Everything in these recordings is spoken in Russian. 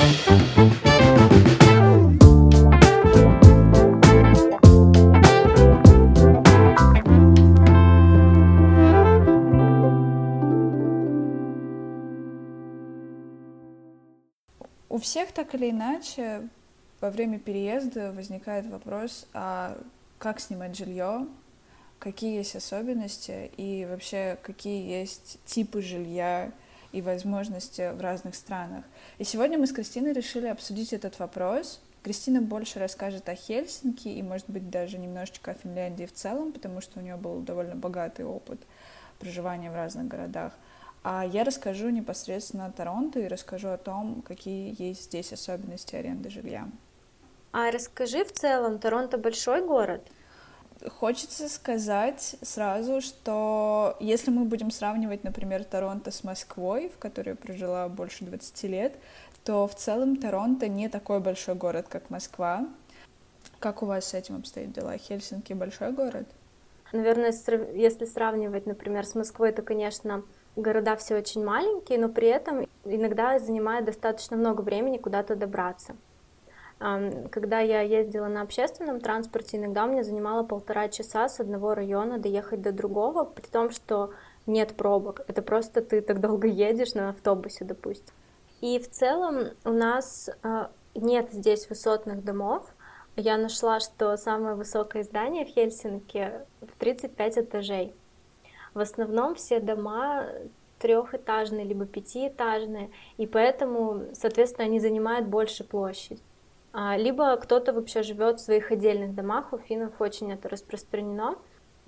У всех так или иначе во время переезда возникает вопрос, а как снимать жилье, какие есть особенности и вообще какие есть типы жилья и возможности в разных странах. И сегодня мы с Кристиной решили обсудить этот вопрос. Кристина больше расскажет о Хельсинки и, может быть, даже немножечко о Финляндии в целом, потому что у нее был довольно богатый опыт проживания в разных городах. А я расскажу непосредственно о Торонто и расскажу о том, какие есть здесь особенности аренды жилья. А расскажи в целом, Торонто большой город? Хочется сказать сразу, что если мы будем сравнивать, например, Торонто с Москвой, в которой я прожила больше 20 лет, то в целом Торонто не такой большой город, как Москва. Как у вас с этим обстоят дела? Хельсинки большой город? Наверное, если сравнивать, например, с Москвой, то, конечно, города все очень маленькие, но при этом иногда занимает достаточно много времени куда-то добраться. Когда я ездила на общественном транспорте, иногда меня занимало полтора часа с одного района доехать до другого, при том, что нет пробок. Это просто ты так долго едешь на автобусе, допустим. И в целом у нас а, нет здесь высотных домов. Я нашла, что самое высокое здание в Хельсинки в 35 этажей. В основном все дома трехэтажные, либо пятиэтажные, и поэтому, соответственно, они занимают больше площадь. А, либо кто-то вообще живет в своих отдельных домах, у финнов очень это распространено.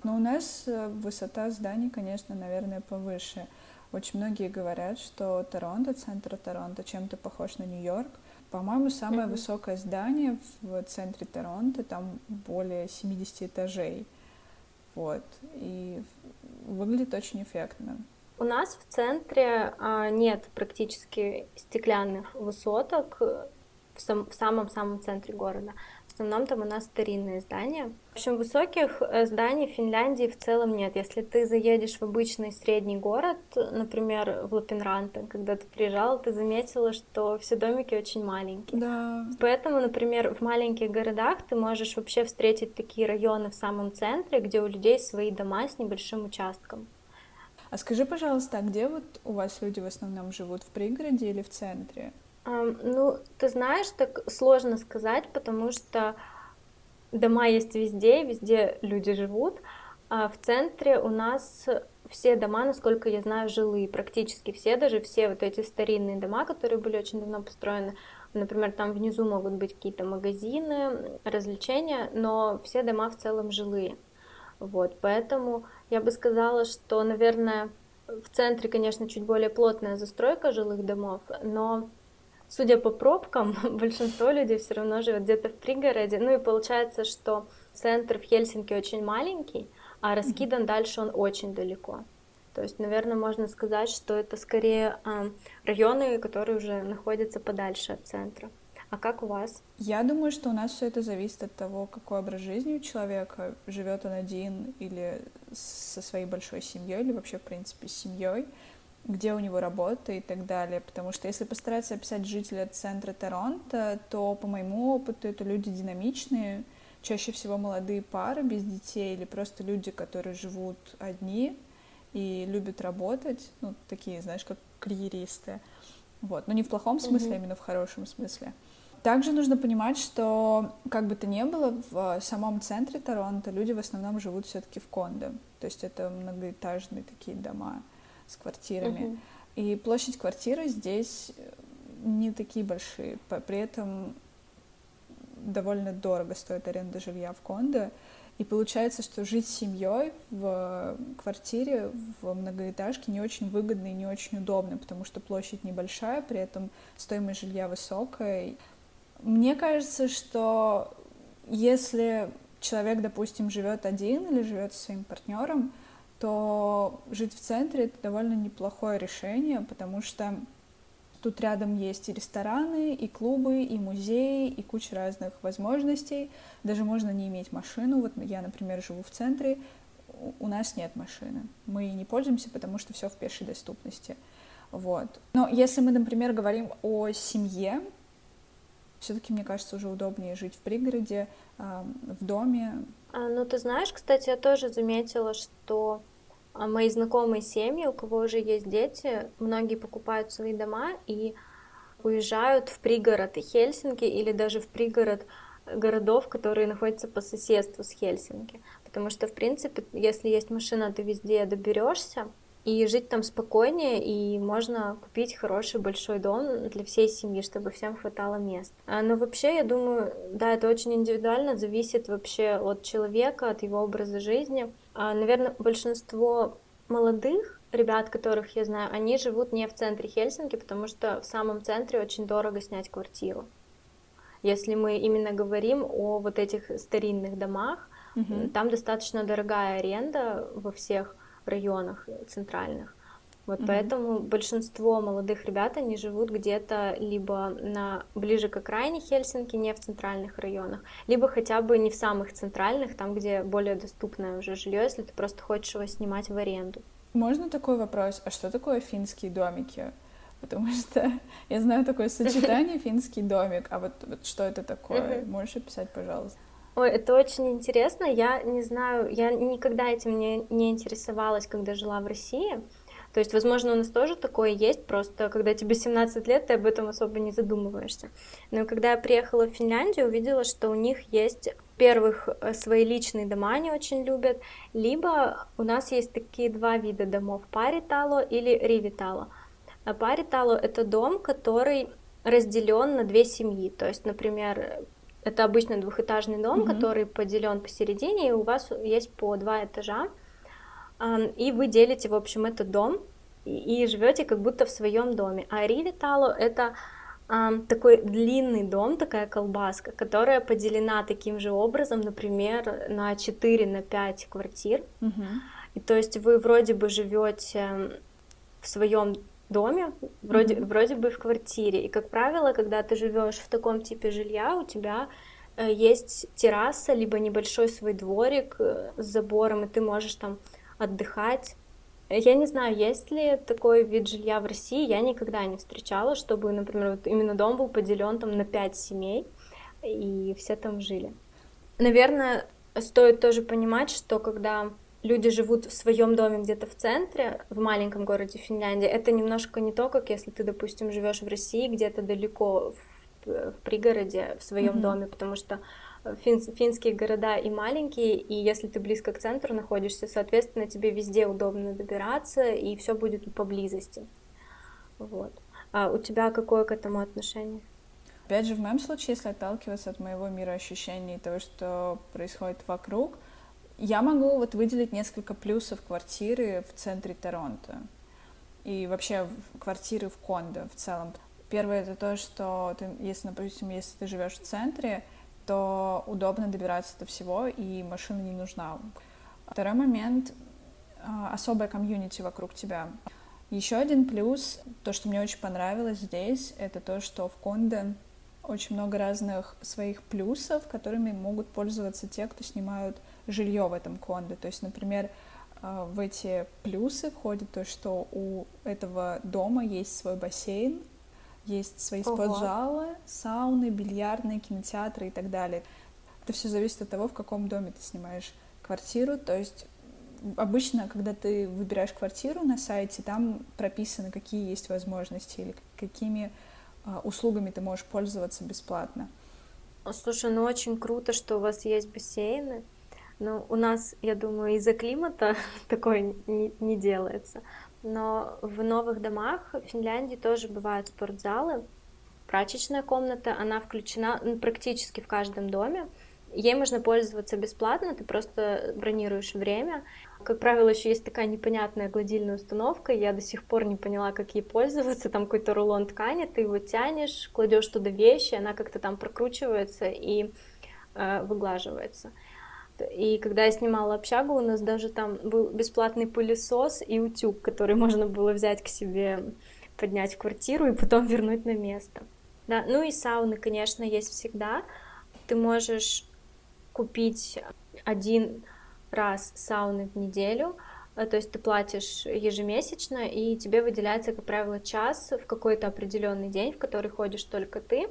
Но у нас э, высота зданий, конечно, наверное, повыше. Очень многие говорят, что Торонто, центр Торонто, чем-то похож на Нью-Йорк. По-моему, самое mm-hmm. высокое здание в центре Торонто, там более 70 этажей. Вот. И выглядит очень эффектно. У нас в центре а, нет практически стеклянных высоток в, сам, в самом-самом центре города. В основном там у нас старинные здания. В общем, высоких э, зданий в Финляндии в целом нет. Если ты заедешь в обычный средний город, например, в Лапинранте, когда ты приезжала, ты заметила, что все домики очень маленькие. Да. Поэтому, например, в маленьких городах ты можешь вообще встретить такие районы в самом центре, где у людей свои дома с небольшим участком. А скажи, пожалуйста, а где вот у вас люди в основном живут, в пригороде или в центре? Ну, ты знаешь, так сложно сказать, потому что дома есть везде, везде люди живут. А в центре у нас все дома, насколько я знаю, жилые, практически все, даже все вот эти старинные дома, которые были очень давно построены. Например, там внизу могут быть какие-то магазины, развлечения, но все дома в целом жилые. Вот, поэтому я бы сказала, что, наверное, в центре, конечно, чуть более плотная застройка жилых домов, но судя по пробкам, большинство людей все равно живет где-то в пригороде. Ну и получается, что центр в Хельсинки очень маленький, а раскидан mm-hmm. дальше он очень далеко. То есть, наверное, можно сказать, что это скорее э, районы, которые уже находятся подальше от центра. А как у вас? Я думаю, что у нас все это зависит от того, какой образ жизни у человека, живет он один или со своей большой семьей, или вообще, в принципе, с семьей где у него работа и так далее. Потому что если постараться описать жителя центра Торонто, то, по моему опыту, это люди динамичные, чаще всего молодые пары без детей или просто люди, которые живут одни и любят работать, ну, такие, знаешь, как карьеристы. Вот, но не в плохом смысле, mm-hmm. а именно в хорошем смысле. Также нужно понимать, что как бы то ни было, в самом центре Торонто люди в основном живут все-таки в кондо. То есть это многоэтажные такие дома с квартирами. Uh-huh. И площадь квартиры здесь не такие большие. При этом довольно дорого стоит аренда жилья в кондо. И получается, что жить с семьей в квартире, в многоэтажке не очень выгодно и не очень удобно, потому что площадь небольшая, при этом стоимость жилья высокая. Мне кажется, что если человек, допустим, живет один или живет со своим партнером, то жить в центре это довольно неплохое решение, потому что тут рядом есть и рестораны, и клубы, и музеи, и куча разных возможностей. Даже можно не иметь машину. Вот я, например, живу в центре, у нас нет машины. Мы не пользуемся, потому что все в пешей доступности. Вот. Но если мы, например, говорим о семье, Все-таки, мне кажется, уже удобнее жить в пригороде, в доме. А, ну, ты знаешь, кстати, я тоже заметила, что а, мои знакомые семьи, у кого уже есть дети, многие покупают свои дома и уезжают в пригород Хельсинки или даже в пригород городов, которые находятся по соседству с Хельсинки. Потому что, в принципе, если есть машина, ты везде доберешься, и жить там спокойнее, и можно купить хороший большой дом для всей семьи, чтобы всем хватало мест. А, но вообще, я думаю, да, это очень индивидуально, зависит вообще от человека, от его образа жизни. А, наверное, большинство молодых ребят, которых я знаю, они живут не в центре Хельсинки, потому что в самом центре очень дорого снять квартиру. Если мы именно говорим о вот этих старинных домах, угу. там достаточно дорогая аренда во всех районах центральных. Вот mm-hmm. поэтому большинство молодых ребят, они живут где-то либо на, ближе к окраине Хельсинки, не в центральных районах, либо хотя бы не в самых центральных, там, где более доступное уже жилье, если ты просто хочешь его снимать в аренду. Можно такой вопрос? А что такое финские домики? Потому что я знаю такое сочетание финский домик, а вот, вот что это такое? Можешь описать, пожалуйста? Ой, это очень интересно. Я не знаю, я никогда этим не, не интересовалась, когда жила в России. То есть, возможно, у нас тоже такое есть, просто когда тебе 17 лет, ты об этом особо не задумываешься. Но когда я приехала в Финляндию, увидела, что у них есть, первых, э, свои личные дома они очень любят, либо у нас есть такие два вида домов, паритало или ривитало. А паритало — это дом, который разделен на две семьи. То есть, например, это обычно двухэтажный дом, mm-hmm. который поделен посередине, и у вас есть по два этажа, и вы делите, в общем, этот дом и живете как будто в своем доме. А Ривитало это такой длинный дом, такая колбаска, которая поделена таким же образом, например, на 4 на 5 квартир. Mm-hmm. И то есть вы вроде бы живете в своем доме, вроде, mm-hmm. вроде бы в квартире. И, как правило, когда ты живешь в таком типе жилья, у тебя э, есть терраса, либо небольшой свой дворик э, с забором, и ты можешь там отдыхать. Я не знаю, есть ли такой вид жилья в России, я никогда не встречала, чтобы, например, вот именно дом был поделен там на пять семей, и все там жили. Наверное, стоит тоже понимать, что когда люди живут в своем доме где-то в центре, в маленьком городе Финляндии, это немножко не то, как если ты, допустим, живешь в России где-то далеко в, в пригороде в своем mm-hmm. доме, потому что фин, финские города и маленькие, и если ты близко к центру находишься, соответственно, тебе везде удобно добираться, и все будет поблизости. Вот. А у тебя какое к этому отношение? Опять же, в моем случае, если отталкиваться от моего мира ощущений, того, что происходит вокруг, я могу вот выделить несколько плюсов квартиры в центре Торонто и вообще квартиры в кондо в целом. Первое это то, что ты, если, допустим, если ты живешь в центре, то удобно добираться до всего, и машина не нужна. Второй момент — особая комьюнити вокруг тебя. Еще один плюс, то, что мне очень понравилось здесь, это то, что в Конде очень много разных своих плюсов, которыми могут пользоваться те, кто снимают жилье в этом кондо. То есть, например, а, в эти плюсы входит то, что у этого дома есть свой бассейн, есть свои Ого. спортзалы, сауны, бильярдные, кинотеатры и так далее. Это все зависит от того, в каком доме ты снимаешь квартиру. То есть обычно, когда ты выбираешь квартиру на сайте, там прописано, какие есть возможности или какими а, услугами ты можешь пользоваться бесплатно. Слушай, ну очень круто, что у вас есть бассейны. Ну, у нас, я думаю, из-за климата такое не, не делается. Но в новых домах в Финляндии тоже бывают спортзалы. Прачечная комната, она включена ну, практически в каждом доме. Ей можно пользоваться бесплатно, ты просто бронируешь время. Как правило, еще есть такая непонятная гладильная установка, я до сих пор не поняла, как ей пользоваться. Там какой-то рулон ткани, ты его тянешь, кладешь туда вещи, она как-то там прокручивается и э, выглаживается. И когда я снимала общагу, у нас даже там был бесплатный пылесос и утюг, который можно было взять к себе, поднять в квартиру и потом вернуть на место. Да, ну и сауны, конечно, есть всегда. Ты можешь купить один раз сауны в неделю, э, то есть ты платишь ежемесячно, и тебе выделяется, как правило, час в какой-то определенный день, в который ходишь только ты,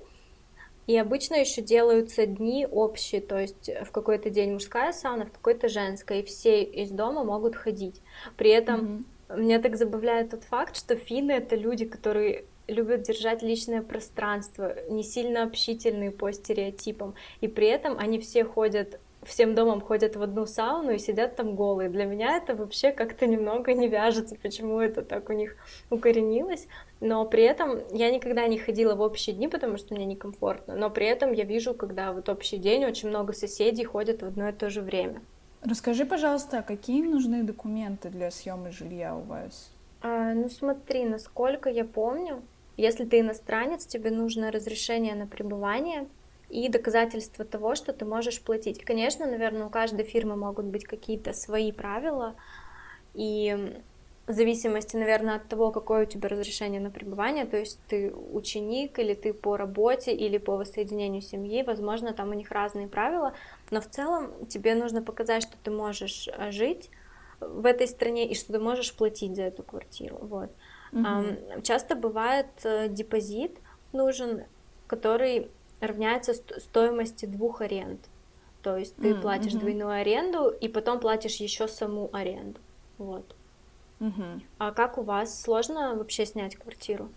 И обычно еще делаются дни общие, то есть в какой-то день мужская сауна, в какой-то женская, и все из дома могут ходить. При этом mm-hmm. меня так забавляет тот факт, что финны это люди, которые любят держать личное пространство, не сильно общительные по стереотипам, и при этом они все ходят всем домом ходят в одну сауну и сидят там голые. Для меня это вообще как-то немного не вяжется, почему это так у них укоренилось. Но при этом я никогда не ходила в общие дни, потому что мне некомфортно. Но при этом я вижу, когда вот общий день, очень много соседей ходят в одно и то же время. Расскажи, пожалуйста, а какие нужны документы для съема жилья у вас? А, ну смотри, насколько я помню, если ты иностранец, тебе нужно разрешение на пребывание и доказательство того, что ты можешь платить. Конечно, наверное, у каждой фирмы могут быть какие-то свои правила, и в зависимости, наверное, от того, какое у тебя разрешение на пребывание, то есть ты ученик или ты по работе или по воссоединению семьи, возможно, там у них разные правила, но в целом тебе нужно показать, что ты можешь э, жить в этой стране и что ты можешь платить за эту квартиру. Вот. Угу. Часто бывает э, депозит нужен, который равняется стоимости двух аренд. То есть ты mm, платишь двойную аренду и потом платишь еще саму аренду. Вот. Угу. А как у вас сложно вообще снять квартиру?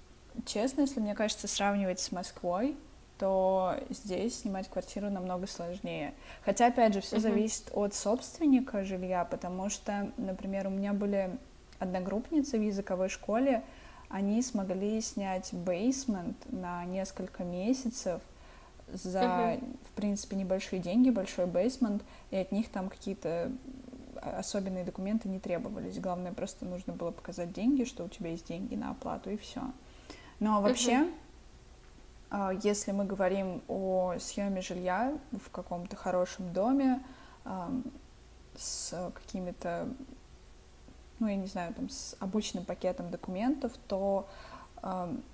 Честно, если мне кажется сравнивать с Москвой, то здесь снимать квартиру намного сложнее. Хотя, опять же, все uh зависит от собственника жилья, потому что, например, у меня были одногруппницы в языковой школе, они смогли снять бейсмент на несколько месяцев за, uh-huh. в принципе, небольшие деньги, большой бейсмент, и от них там какие-то особенные документы не требовались. Главное, просто нужно было показать деньги, что у тебя есть деньги на оплату, и все. Но вообще, uh-huh. если мы говорим о съеме жилья в каком-то хорошем доме с какими-то ну, я не знаю, там, с обычным пакетом документов, то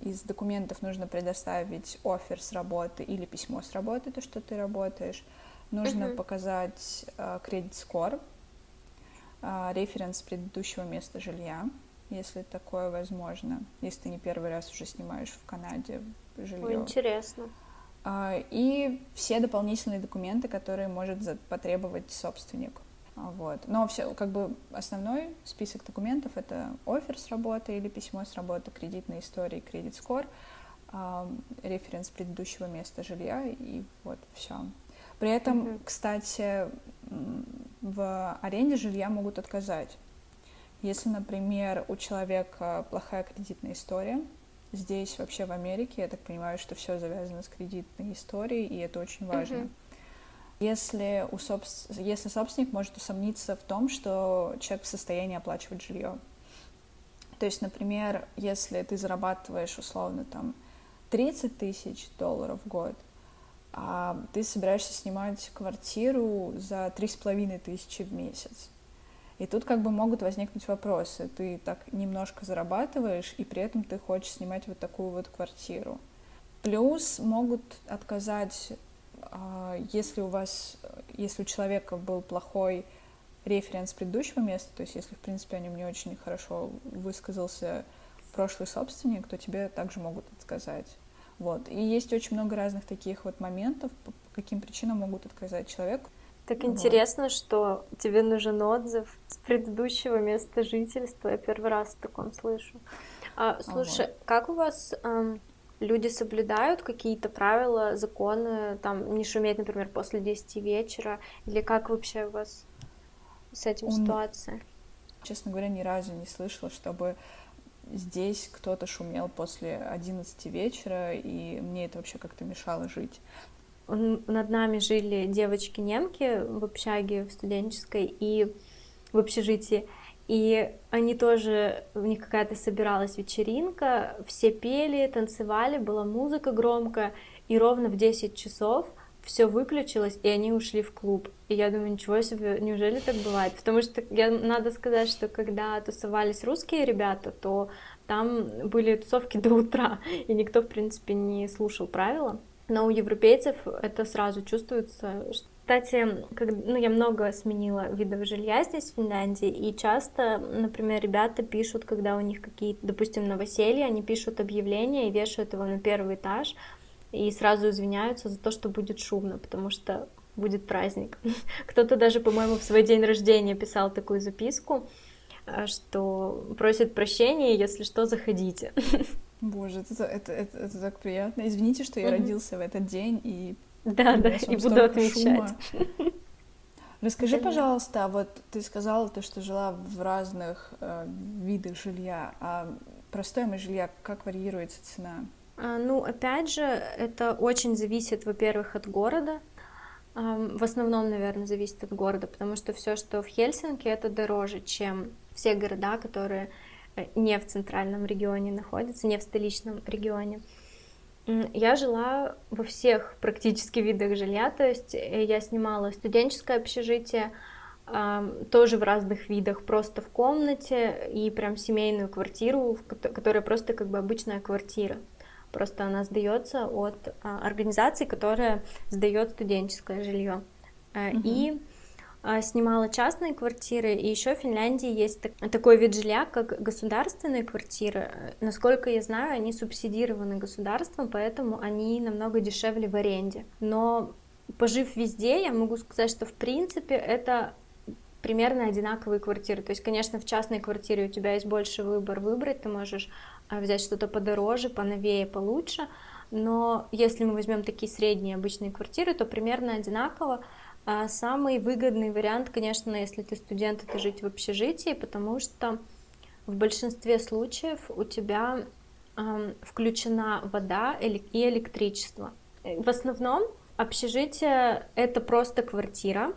из документов нужно предоставить офер с работы или письмо с работы, то, что ты работаешь. Нужно uh-huh. показать э, кредит-скор, э, референс предыдущего места жилья, если такое возможно, если ты не первый раз уже снимаешь в Канаде жилье. Интересно. Э, и все дополнительные документы, которые может потребовать собственник. Вот. Но все, как бы основной список документов это офер с работы или письмо с работы, кредитная история, кредит скор, э, референс предыдущего места жилья и вот все. При этом, mm-hmm. кстати, в аренде жилья могут отказать. Если, например, у человека плохая кредитная история, здесь вообще в Америке, я так понимаю, что все завязано с кредитной историей, и это очень важно. Mm-hmm если, у собс... если собственник может усомниться в том, что человек в состоянии оплачивать жилье. То есть, например, если ты зарабатываешь условно там 30 тысяч долларов в год, а ты собираешься снимать квартиру за три с половиной тысячи в месяц. И тут как бы могут возникнуть вопросы. Ты так немножко зарабатываешь, и при этом ты хочешь снимать вот такую вот квартиру. Плюс могут отказать если у вас, если у человека был плохой референс предыдущего места, то есть если, в принципе, о нем не очень хорошо высказался прошлый собственник, то тебе также могут отказать. Вот. И есть очень много разных таких вот моментов, по каким причинам могут отказать человеку. Так вот. интересно, что тебе нужен отзыв с предыдущего места жительства. Я первый раз в таком слышу. А, слушай, ага. как у вас эм, люди соблюдают какие-то правила, законы, там, не шуметь, например, после 10 вечера, или как вообще у вас с этим Он... ситуация? Честно говоря, ни разу не слышала, чтобы здесь кто-то шумел после 11 вечера, и мне это вообще как-то мешало жить. Над нами жили девочки-немки в общаге в студенческой и в общежитии, и они тоже, у них какая-то собиралась вечеринка, все пели, танцевали, была музыка громкая, и ровно в 10 часов все выключилось, и они ушли в клуб. И я думаю, ничего себе, неужели так бывает? Потому что я, надо сказать, что когда тусовались русские ребята, то там были тусовки до утра, и никто, в принципе, не слушал правила. Но у европейцев это сразу чувствуется, кстати, как, ну, я много сменила видов жилья здесь, в Финляндии, и часто, например, ребята пишут, когда у них какие-то, допустим, новоселья, они пишут объявление и вешают его на первый этаж, и сразу извиняются за то, что будет шумно, потому что будет праздник. Кто-то даже, по-моему, в свой день рождения писал такую записку, э, что просит прощения, если что, заходите. Боже, это, это, это, это так приятно. Извините, что я mm-hmm. родился в этот день и да, да, и буду отмечать. Шума. Расскажи, пожалуйста, вот ты сказала то, что жила в разных э, видах жилья, а про стоимость жилья как варьируется цена? А, ну, опять же, это очень зависит, во-первых, от города. А, в основном, наверное, зависит от города, потому что все, что в Хельсинки, это дороже, чем все города, которые э, не в центральном регионе находятся, не в столичном регионе. Я жила во всех практически видах жилья, то есть э, я снимала студенческое общежитие, тоже в разных видах, просто в комнате и прям семейную квартиру, которая просто как бы обычная квартира. Просто она сдается от а, организации, которая сдает студенческое жилье. Mm-hmm. И снимала частные квартиры, и еще в Финляндии есть такой вид жилья, как государственные квартиры. Насколько я знаю, они субсидированы государством, поэтому они намного дешевле в аренде. Но пожив везде, я могу сказать, что в принципе это примерно одинаковые квартиры. То есть, конечно, в частной квартире у тебя есть больше выбор выбрать, ты можешь а, взять что-то подороже, поновее, получше, но если мы возьмем такие средние обычные квартиры, то примерно одинаково. А самый выгодный вариант, конечно, если ты студент, это жить в общежитии, потому что в большинстве случаев у тебя э, включена вода и электричество. В основном общежитие это просто квартира,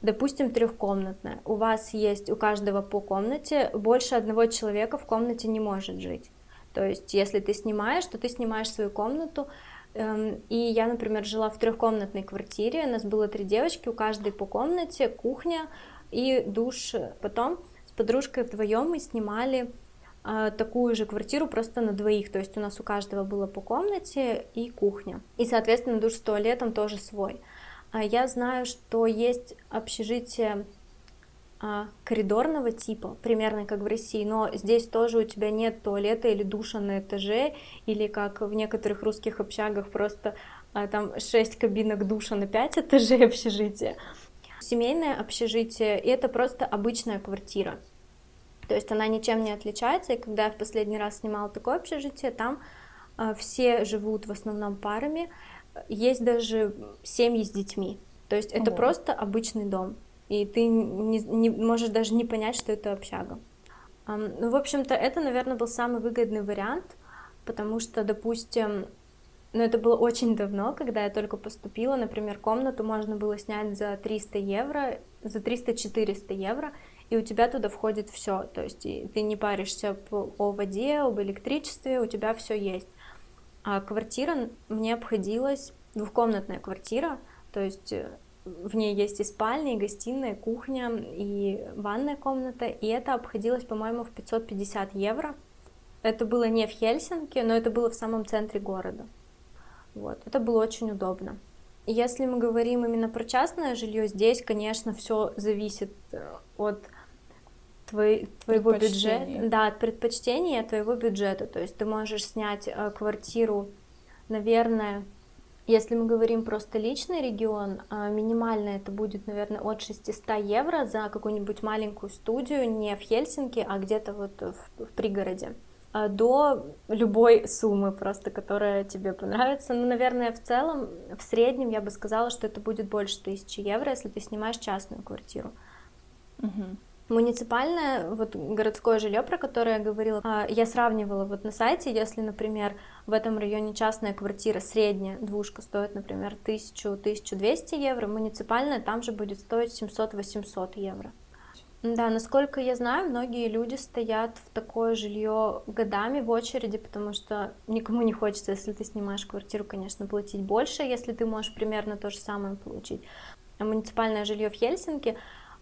допустим, трехкомнатная. У вас есть у каждого по комнате, больше одного человека в комнате не может жить. То есть, если ты снимаешь, то ты снимаешь свою комнату, и я, например, жила в трехкомнатной квартире, у нас было три девочки, у каждой по комнате, кухня и душ. Потом с подружкой вдвоем мы снимали а, такую же квартиру просто на двоих, то есть у нас у каждого было по комнате и кухня. И, соответственно, душ с туалетом тоже свой. А я знаю, что есть общежитие коридорного типа, примерно как в России, но здесь тоже у тебя нет туалета или душа на этаже, или как в некоторых русских общагах просто а, там 6 кабинок душа на 5 этажей общежития. Семейное общежитие — это просто обычная квартира, то есть она ничем не отличается, и когда я в последний раз снимала такое общежитие, там а, все живут в основном парами, есть даже семьи с детьми, то есть это Ого. просто обычный дом и ты не, не можешь даже не понять, что это общага. Ну, в общем-то, это, наверное, был самый выгодный вариант, потому что, допустим, ну, это было очень давно, когда я только поступила, например, комнату можно было снять за 300 евро, за 300-400 евро, и у тебя туда входит все, то есть ты не паришься о воде, об электричестве, у тебя все есть. А квартира мне обходилась, двухкомнатная квартира, то есть э, в ней есть и спальня, и гостиная, и кухня, и ванная комната, и это обходилось, по-моему, в 550 евро. Это было не в Хельсинки, но это было в самом центре города. Вот, это было очень удобно. Если мы говорим именно про частное жилье, здесь, конечно, все зависит э, от твой, твоего бюджета, да, от предпочтения твоего бюджета. То есть ты можешь снять э, квартиру, наверное, если мы говорим про столичный регион, а, минимально это будет, наверное, от 600 евро за какую-нибудь маленькую студию, не в Хельсинки, а где-то вот в, в пригороде а, до любой суммы просто, которая тебе понравится. Ну, наверное, в целом, в среднем я бы сказала, что это будет больше тысячи евро, если ты снимаешь частную квартиру. Угу. Муниципальное, вот городское жилье, про которое я говорила, а, я сравнивала вот на сайте, если, например, в этом районе частная квартира, средняя двушка стоит, например, 1000-1200 евро, муниципальная там же будет стоить 700-800 евро. Да, насколько я знаю, многие люди стоят в такое жилье годами в очереди, потому что никому не хочется, если ты снимаешь квартиру, конечно, платить больше, если ты можешь примерно то же самое получить. А муниципальное жилье в Хельсинки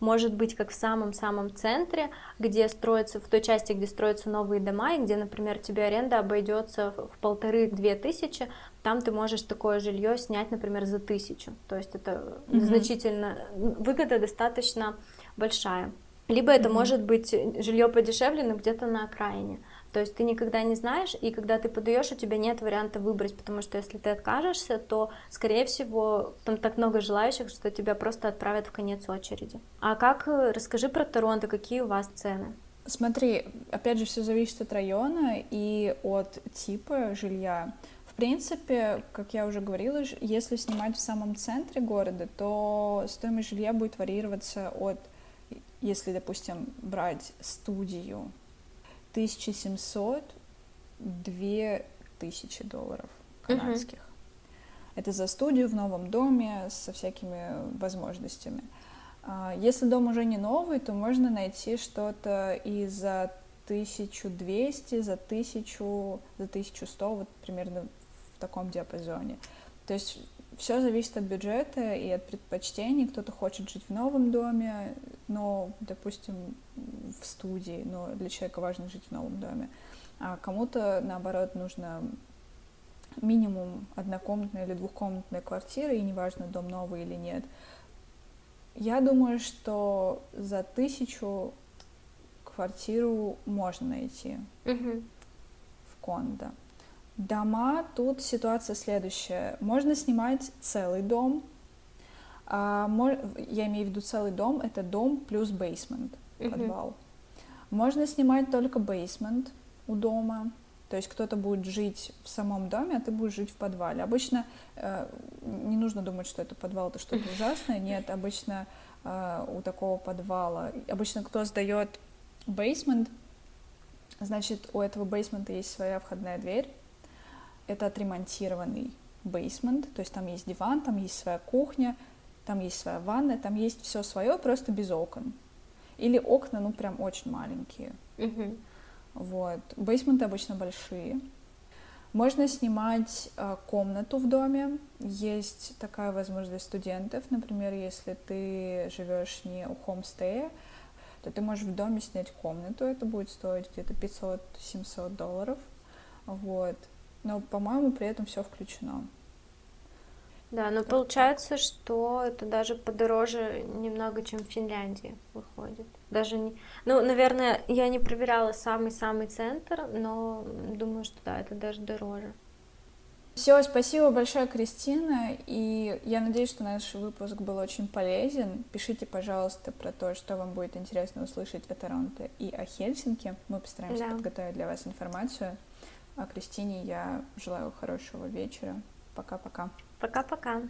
может быть как в самом-самом центре, где строятся, в той части, где строятся новые дома, и где, например, тебе аренда обойдется в полторы-две тысячи, там ты можешь такое жилье снять, например, за тысячу. То есть это mm-hmm. значительно, выгода достаточно большая. Либо это mm-hmm. может быть жилье подешевле, но где-то на окраине. То есть ты никогда не знаешь, и когда ты подаешь, у тебя нет варианта выбрать, потому что если ты откажешься, то, скорее всего, там так много желающих, что тебя просто отправят в конец очереди. А как, э, расскажи про Торонто, какие у вас цены? Смотри, опять же, все зависит от района и от типа жилья. В принципе, как я уже говорила, если снимать в самом центре города, то стоимость жилья будет варьироваться от, если, допустим, брать студию, 1700 2000 долларов канадских. Uh-huh. Это за студию в новом доме со всякими возможностями. А, если дом уже не новый, то можно найти что-то и за 1200, за 1000, за 1100, вот примерно в таком диапазоне. То есть все зависит от бюджета и от предпочтений. Кто-то хочет жить в новом доме, но, допустим, в студии, но для человека важно жить в новом доме. А кому-то, наоборот, нужно минимум однокомнатная или двухкомнатная квартира, и неважно, дом новый или нет. Я думаю, что за тысячу квартиру можно найти угу. в кондо. Дома, тут ситуация следующая. Можно снимать целый дом. А, я имею в виду целый дом, это дом плюс бейсмент, uh-huh. подвал. Можно снимать только бейсмент у дома. То есть кто-то будет жить в самом доме, а ты будешь жить в подвале. Обычно э, не нужно думать, что это подвал, это что-то ужасное. Нет, обычно э, у такого подвала, обычно кто сдает бейсмент, значит, у этого бейсмента есть своя входная дверь, это отремонтированный бейсмент, то есть там есть диван, там есть своя кухня, там есть своя ванная, там есть все свое, просто без окон. Или окна, ну, прям очень маленькие. Mm-hmm. Вот. Бейсменты обычно большие. Можно снимать э, комнату в доме. Есть такая возможность для студентов. Например, если ты живешь не у хомстея, то ты можешь в доме снять комнату. Это будет стоить где-то 500-700 долларов. Вот но, по-моему, при этом все включено. Да, но получается, что это даже подороже немного, чем в Финляндии выходит. Даже не... Ну, наверное, я не проверяла самый-самый центр, но думаю, что да, это даже дороже. Все, спасибо большое, Кристина, и я надеюсь, что наш выпуск был очень полезен. Пишите, пожалуйста, про то, что вам будет интересно услышать о Торонто и о Хельсинки. Мы постараемся да. подготовить для вас информацию. А Кристине я желаю хорошего вечера. Пока-пока. Пока-пока.